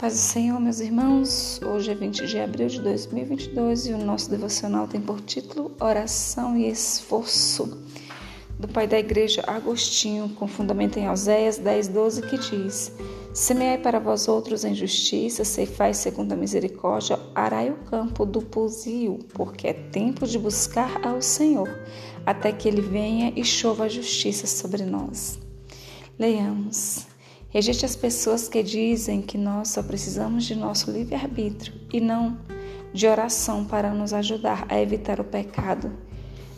Paz do Senhor, meus irmãos. Hoje é 20 de abril de 2022 e o nosso devocional tem por título Oração e Esforço, do pai da igreja Agostinho, com fundamento em Oséias 10, 12, que diz: Semeai para vós outros em justiça, ceifai segundo a misericórdia, arai o campo do puzio, porque é tempo de buscar ao Senhor, até que ele venha e chova a justiça sobre nós. Leiamos. Rejeite as pessoas que dizem que nós só precisamos de nosso livre-arbítrio e não de oração para nos ajudar a evitar o pecado.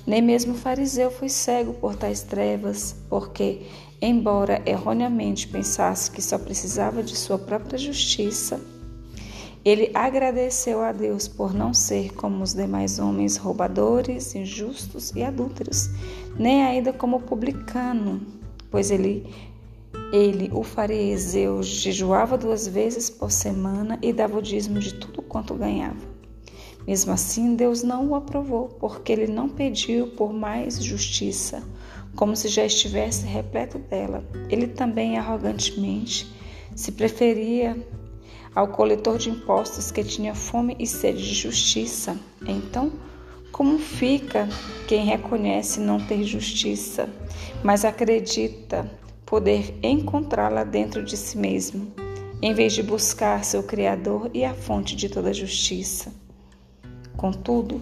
Nem mesmo o fariseu foi cego por tais trevas, porque, embora erroneamente pensasse que só precisava de sua própria justiça, ele agradeceu a Deus por não ser como os demais homens roubadores, injustos e adúlteros, nem ainda como publicano, pois ele ele, o fariseu, jejuava duas vezes por semana e dava o dízimo de tudo quanto ganhava. Mesmo assim, Deus não o aprovou, porque ele não pediu por mais justiça, como se já estivesse repleto dela. Ele também, arrogantemente, se preferia ao coletor de impostos que tinha fome e sede de justiça. Então, como fica quem reconhece não ter justiça, mas acredita poder encontrá-la dentro de si mesmo, em vez de buscar seu Criador e a fonte de toda justiça. Contudo,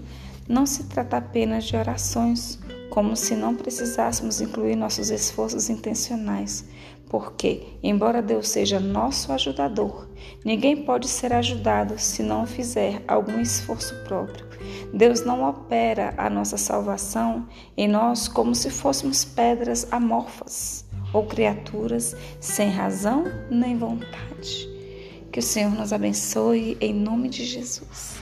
não se trata apenas de orações, como se não precisássemos incluir nossos esforços intencionais, porque, embora Deus seja nosso ajudador, ninguém pode ser ajudado se não fizer algum esforço próprio. Deus não opera a nossa salvação em nós como se fôssemos pedras amorfas ou criaturas sem razão nem vontade. Que o Senhor nos abençoe em nome de Jesus.